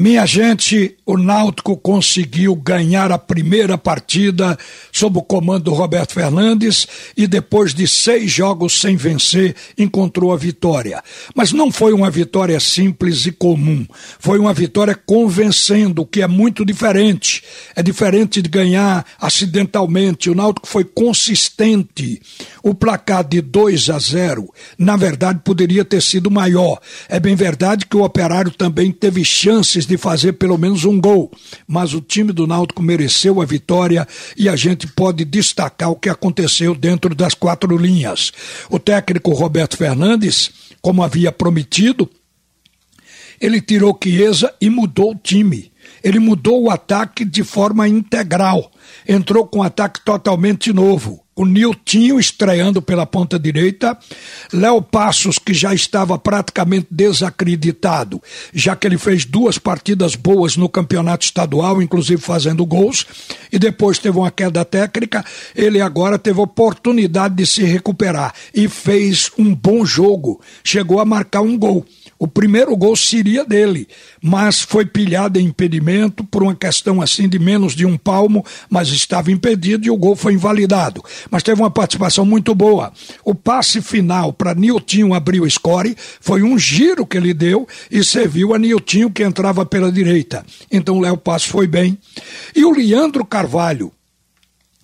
Minha gente, o Náutico conseguiu ganhar a primeira partida sob o comando do Roberto Fernandes e depois de seis jogos sem vencer encontrou a vitória. Mas não foi uma vitória simples e comum. Foi uma vitória convencendo, o que é muito diferente. É diferente de ganhar acidentalmente. O Náutico foi consistente. O placar de 2 a 0, na verdade, poderia ter sido maior. É bem verdade que o Operário também teve chances de fazer pelo menos um gol, mas o time do Náutico mereceu a vitória e a gente pode destacar o que aconteceu dentro das quatro linhas. O técnico Roberto Fernandes, como havia prometido, ele tirou Chiesa e mudou o time. Ele mudou o ataque de forma integral. Entrou com um ataque totalmente novo o Niltinho estreando pela ponta direita, Léo Passos, que já estava praticamente desacreditado, já que ele fez duas partidas boas no campeonato estadual, inclusive fazendo gols, e depois teve uma queda técnica, ele agora teve oportunidade de se recuperar e fez um bom jogo, chegou a marcar um gol. O primeiro gol seria dele, mas foi pilhado em impedimento por uma questão assim de menos de um palmo, mas estava impedido e o gol foi invalidado. Mas teve uma participação muito boa. O passe final para Niltinho abrir o score foi um giro que ele deu e serviu a Niltinho que entrava pela direita. Então o Léo Passo foi bem. E o Leandro Carvalho,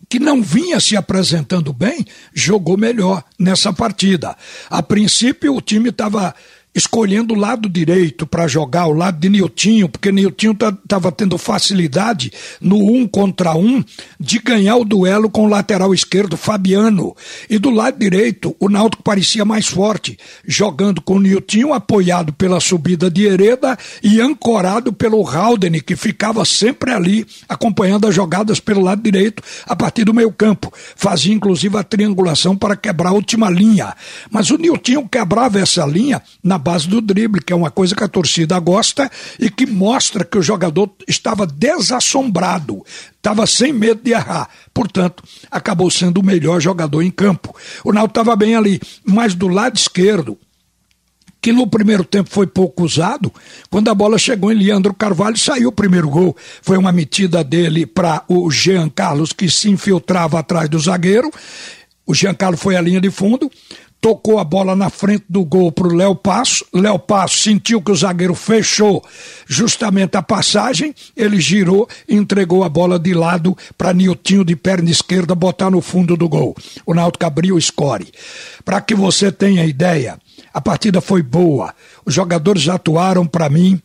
que não vinha se apresentando bem, jogou melhor nessa partida. A princípio, o time estava escolhendo o lado direito para jogar, o lado de Niltinho, porque Niltinho estava tá, tendo facilidade no um contra um de ganhar o duelo com o lateral esquerdo Fabiano. E do lado direito, o Náutico parecia mais forte, jogando com o Niltinho apoiado pela subida de Hereda e ancorado pelo Haldane, que ficava sempre ali acompanhando as jogadas pelo lado direito a partir do meio campo. Fazia inclusive a triangulação para quebrar a última linha. Mas o Niltinho quebrava essa linha na base do drible, que é uma coisa que a torcida gosta e que mostra que o jogador estava desassombrado, estava sem medo de errar. Portanto, acabou sendo o melhor jogador em campo. O Naldo estava bem ali, mas do lado esquerdo, que no primeiro tempo foi pouco usado, quando a bola chegou em Leandro Carvalho, saiu o primeiro gol. Foi uma metida dele para o Jean Carlos, que se infiltrava atrás do zagueiro. O Jean Carlos foi à linha de fundo, tocou a bola na frente do gol para o Léo Passo. Léo Passo sentiu que o zagueiro fechou justamente a passagem, ele girou e entregou a bola de lado para Niltinho de perna esquerda botar no fundo do gol. O Náutico abriu o score. Para que você tenha ideia, a partida foi boa. Os jogadores atuaram para mim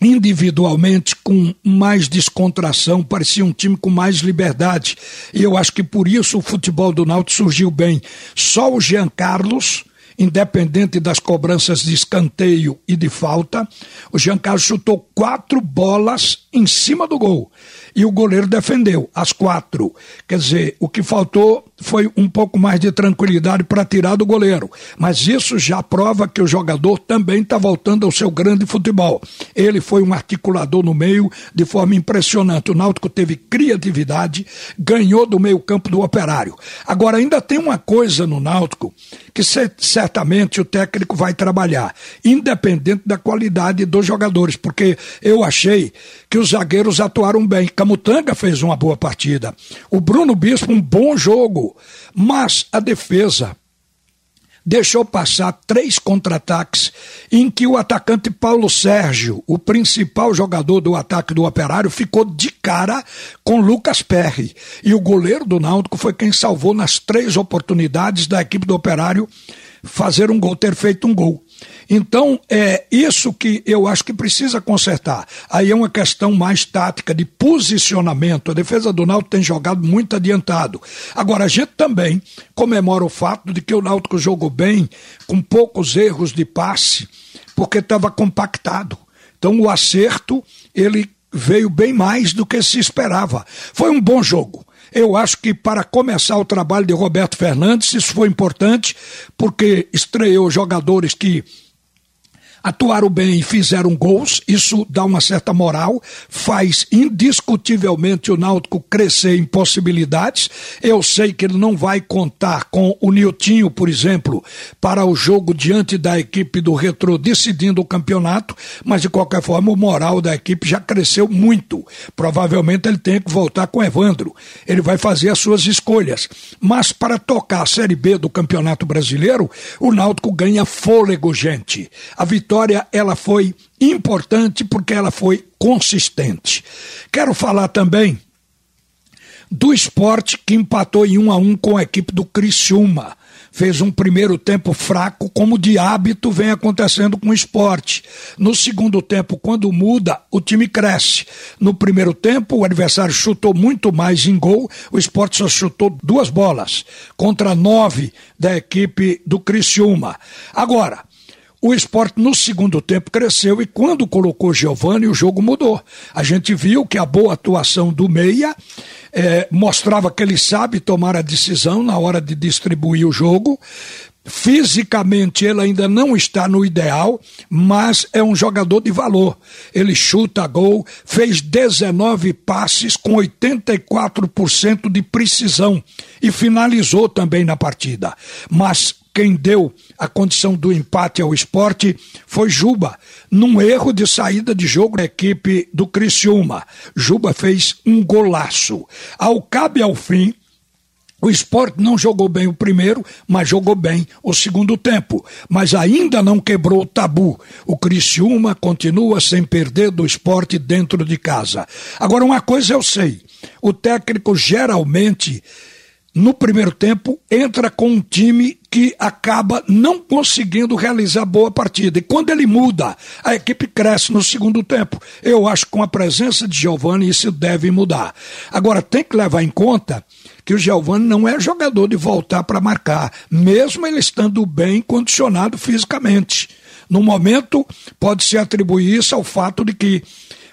individualmente com mais descontração, parecia um time com mais liberdade. E eu acho que por isso o futebol do Náutico surgiu bem. Só o Jean Carlos, independente das cobranças de escanteio e de falta, o Jean Carlos chutou quatro bolas em cima do gol e o goleiro defendeu as quatro. Quer dizer, o que faltou foi um pouco mais de tranquilidade para tirar do goleiro. Mas isso já prova que o jogador também está voltando ao seu grande futebol. Ele foi um articulador no meio de forma impressionante. O Náutico teve criatividade, ganhou do meio-campo do operário. Agora, ainda tem uma coisa no Náutico que certamente o técnico vai trabalhar, independente da qualidade dos jogadores, porque eu achei que os zagueiros atuaram bem. Camutanga fez uma boa partida. O Bruno Bispo, um bom jogo. Mas a defesa deixou passar três contra-ataques em que o atacante Paulo Sérgio, o principal jogador do ataque do Operário, ficou de cara com Lucas Perry. E o goleiro do Náutico foi quem salvou nas três oportunidades da equipe do Operário fazer um gol, ter feito um gol. Então, é isso que eu acho que precisa consertar. Aí é uma questão mais tática, de posicionamento. A defesa do Náutico tem jogado muito adiantado. Agora, a gente também comemora o fato de que o Náutico jogou bem, com poucos erros de passe, porque estava compactado. Então, o acerto, ele veio bem mais do que se esperava. Foi um bom jogo. Eu acho que para começar o trabalho de Roberto Fernandes, isso foi importante, porque estreou jogadores que atuaram bem e fizeram gols, isso dá uma certa moral, faz indiscutivelmente o Náutico crescer em possibilidades. Eu sei que ele não vai contar com o Niltinho, por exemplo, para o jogo diante da equipe do Retro decidindo o campeonato, mas de qualquer forma o moral da equipe já cresceu muito. Provavelmente ele tem que voltar com o Evandro. Ele vai fazer as suas escolhas. Mas para tocar a Série B do Campeonato Brasileiro, o Náutico ganha fôlego, gente. A vitória ela foi importante porque ela foi consistente. Quero falar também do esporte que empatou em um a um com a equipe do Criciúma fez um primeiro tempo fraco, como de hábito vem acontecendo com o esporte. No segundo tempo, quando muda, o time cresce. No primeiro tempo, o adversário chutou muito mais em gol, o esporte só chutou duas bolas, contra nove da equipe do Criciúma. Agora, o esporte no segundo tempo cresceu e quando colocou Giovani o jogo mudou. A gente viu que a boa atuação do Meia é, mostrava que ele sabe tomar a decisão na hora de distribuir o jogo. Fisicamente ele ainda não está no ideal, mas é um jogador de valor. Ele chuta gol, fez 19 passes com 84% de precisão e finalizou também na partida. Mas quem deu a condição do empate ao esporte foi Juba, num erro de saída de jogo da equipe do Criciúma. Juba fez um golaço. Ao cabe ao fim, o esporte não jogou bem o primeiro, mas jogou bem o segundo tempo. Mas ainda não quebrou o tabu. O Criciúma continua sem perder do esporte dentro de casa. Agora, uma coisa eu sei: o técnico geralmente no primeiro tempo, entra com um time que acaba não conseguindo realizar boa partida. E quando ele muda, a equipe cresce no segundo tempo. Eu acho que com a presença de Giovani isso deve mudar. Agora, tem que levar em conta que o Giovani não é jogador de voltar para marcar, mesmo ele estando bem condicionado fisicamente. No momento, pode-se atribuir isso ao fato de que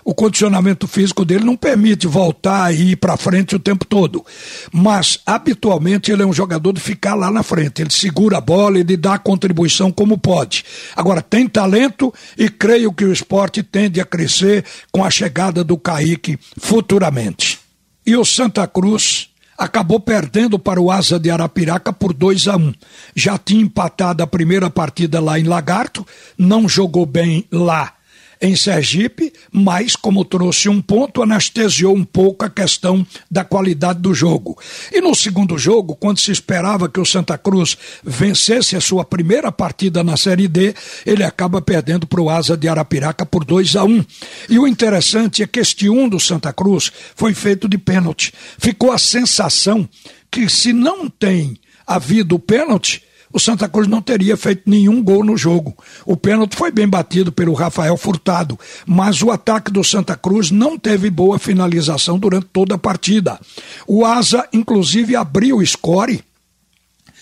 o condicionamento físico dele não permite voltar e ir para frente o tempo todo. Mas, habitualmente, ele é um jogador de ficar lá na frente. Ele segura a bola, ele dá a contribuição como pode. Agora, tem talento e creio que o esporte tende a crescer com a chegada do Kaique futuramente. E o Santa Cruz acabou perdendo para o Asa de Arapiraca por 2 a 1. Um. Já tinha empatado a primeira partida lá em Lagarto, não jogou bem lá em Sergipe, mas, como trouxe um ponto, anestesiou um pouco a questão da qualidade do jogo. E no segundo jogo, quando se esperava que o Santa Cruz vencesse a sua primeira partida na Série D, ele acaba perdendo para o Asa de Arapiraca por 2 a 1 um. E o interessante é que este um do Santa Cruz foi feito de pênalti. Ficou a sensação que se não tem havido pênalti, o Santa Cruz não teria feito nenhum gol no jogo. O pênalti foi bem batido pelo Rafael Furtado, mas o ataque do Santa Cruz não teve boa finalização durante toda a partida. O Asa, inclusive, abriu o score,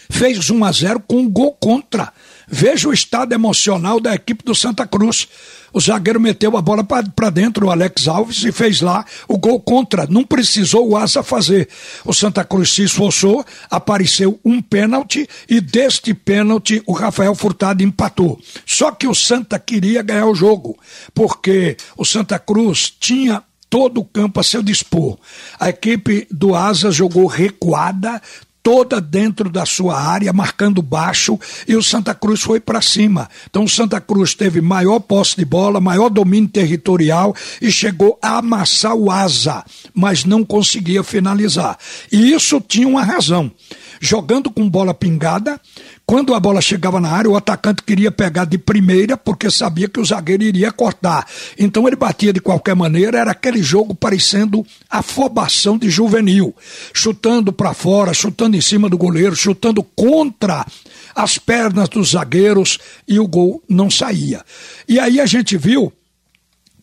fez 1 a 0 com um gol contra. Veja o estado emocional da equipe do Santa Cruz. O zagueiro meteu a bola para dentro, o Alex Alves, e fez lá o gol contra. Não precisou o Asa fazer. O Santa Cruz se esforçou, apareceu um pênalti, e deste pênalti o Rafael Furtado empatou. Só que o Santa queria ganhar o jogo, porque o Santa Cruz tinha todo o campo a seu dispor. A equipe do Asa jogou recuada, toda dentro da sua área, marcando baixo, e o Santa Cruz foi para cima. Então o Santa Cruz teve maior posse de bola, maior domínio territorial e chegou a amassar o asa, mas não conseguia finalizar. E isso tinha uma razão. Jogando com bola pingada, quando a bola chegava na área, o atacante queria pegar de primeira porque sabia que o zagueiro iria cortar. Então ele batia de qualquer maneira, era aquele jogo parecendo afobação de juvenil, chutando para fora, chutando em cima do goleiro, chutando contra as pernas dos zagueiros e o gol não saía. E aí a gente viu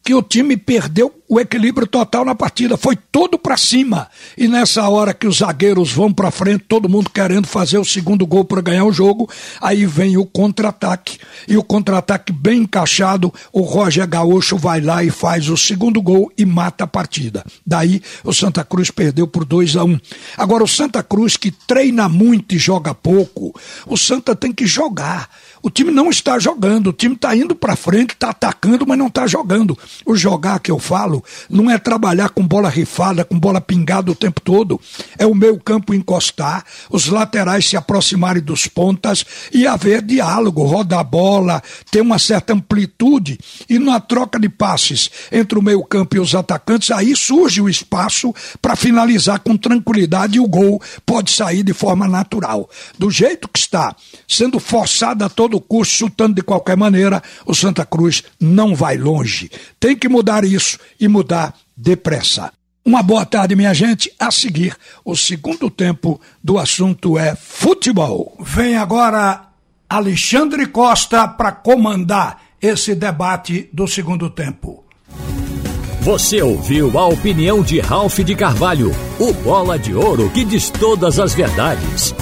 que o time perdeu o equilíbrio total na partida, foi todo para cima. E nessa hora que os zagueiros vão para frente, todo mundo querendo fazer o segundo gol para ganhar o jogo, aí vem o contra-ataque. E o contra-ataque bem encaixado, o Roger Gaúcho vai lá e faz o segundo gol e mata a partida. Daí o Santa Cruz perdeu por 2 a 1. Um. Agora o Santa Cruz que treina muito e joga pouco, o Santa tem que jogar. O time não está jogando, o time está indo para frente, está atacando, mas não está jogando. O jogar que eu falo não é trabalhar com bola rifada, com bola pingada o tempo todo. É o meio campo encostar, os laterais se aproximarem dos pontas e haver diálogo, rodar a bola, ter uma certa amplitude e na troca de passes entre o meio campo e os atacantes, aí surge o espaço para finalizar com tranquilidade e o gol pode sair de forma natural. Do jeito que está, sendo forçado a todo custo, chutando de qualquer maneira, o Santa Cruz não vai longe. Tem que mudar isso e mudar depressa. Uma boa tarde, minha gente. A seguir, o segundo tempo do assunto é futebol. Vem agora Alexandre Costa para comandar esse debate do segundo tempo. Você ouviu a opinião de Ralph de Carvalho, o bola de ouro que diz todas as verdades.